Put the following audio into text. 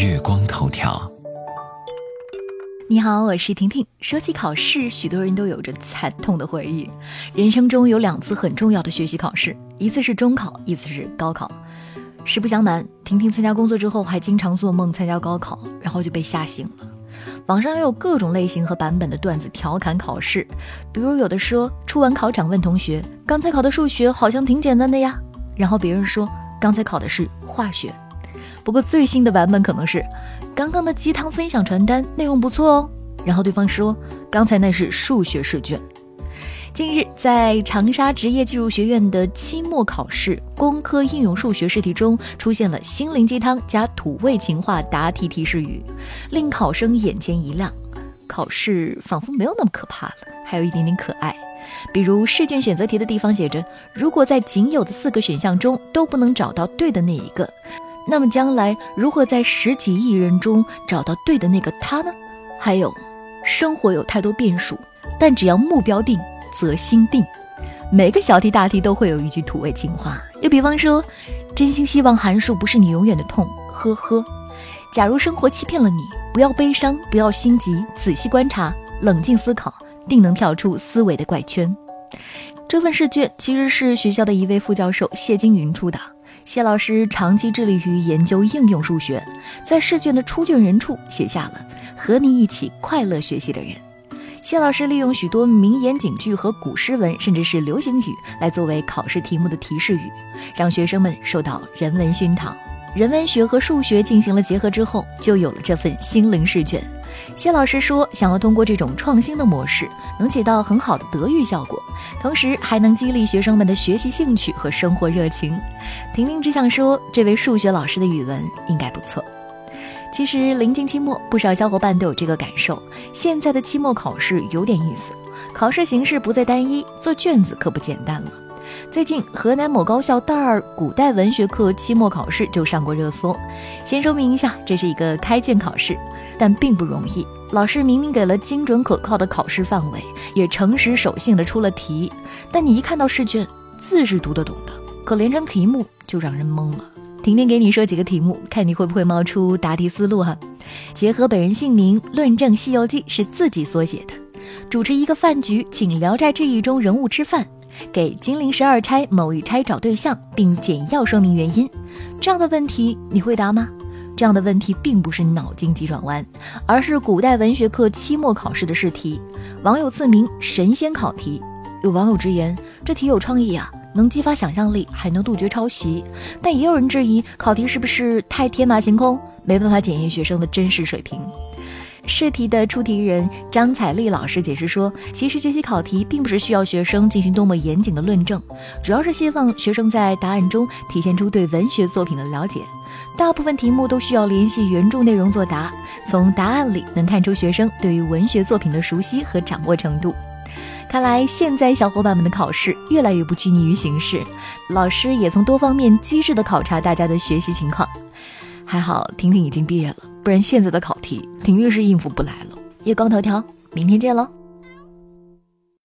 月光头条。你好，我是婷婷。说起考试，许多人都有着惨痛的回忆。人生中有两次很重要的学习考试，一次是中考，一次是高考。实不相瞒，婷婷参加工作之后，还经常做梦参加高考，然后就被吓醒了。网上也有各种类型和版本的段子调侃考试，比如有的说出完考场问同学：“刚才考的数学好像挺简单的呀。”然后别人说：“刚才考的是化学。”不过最新的版本可能是，刚刚的鸡汤分享传单内容不错哦。然后对方说，刚才那是数学试卷。近日，在长沙职业技术学院的期末考试工科应用数学试题中，出现了心灵鸡汤加土味情话答题提示语，令考生眼前一亮。考试仿佛没有那么可怕了，还有一点点可爱。比如试卷选择题的地方写着，如果在仅有的四个选项中都不能找到对的那一个。那么将来如何在十几亿人中找到对的那个他呢？还有，生活有太多变数，但只要目标定，则心定。每个小题大题都会有一句土味情话，又比方说，真心希望函数不是你永远的痛，呵呵。假如生活欺骗了你，不要悲伤，不要心急，仔细观察，冷静思考，定能跳出思维的怪圈。这份试卷其实是学校的一位副教授谢金云出的。谢老师长期致力于研究应用数学，在试卷的出卷人处写下了“和你一起快乐学习的人”。谢老师利用许多名言警句和古诗文，甚至是流行语来作为考试题目的提示语，让学生们受到人文熏陶。人文学和数学进行了结合之后，就有了这份心灵试卷。谢老师说，想要通过这种创新的模式，能起到很好的德育效果，同时还能激励学生们的学习兴趣和生活热情。婷婷只想说，这位数学老师的语文应该不错。其实临近期末，不少小伙伴都有这个感受。现在的期末考试有点意思，考试形式不再单一，做卷子可不简单了。最近，河南某高校大二古代文学课期末考试就上过热搜。先说明一下，这是一个开卷考试，但并不容易。老师明明给了精准可靠的考试范围，也诚实守信的出了题，但你一看到试卷，字是读得懂的，可连成题目就让人懵了。婷婷给你说几个题目，看你会不会冒出答题思路哈。结合本人姓名，论证《西游记》是自己所写的。主持一个饭局，请《聊斋志异》中人物吃饭。给金陵十二钗某一钗找对象，并简要说明原因，这样的问题你会答吗？这样的问题并不是脑筋急转弯，而是古代文学课期末考试的试题。网友赐名“神仙考题”。有网友直言，这题有创意啊，能激发想象力，还能杜绝抄袭。但也有人质疑，考题是不是太天马行空，没办法检验学生的真实水平。试题的出题人张彩丽老师解释说，其实这些考题并不是需要学生进行多么严谨的论证，主要是希望学生在答案中体现出对文学作品的了解。大部分题目都需要联系原著内容作答，从答案里能看出学生对于文学作品的熟悉和掌握程度。看来现在小伙伴们的考试越来越不拘泥于形式，老师也从多方面机智地考察大家的学习情况。还好婷婷已经毕业了，不然现在的考题婷婷是应付不来了。夜光头条，明天见喽。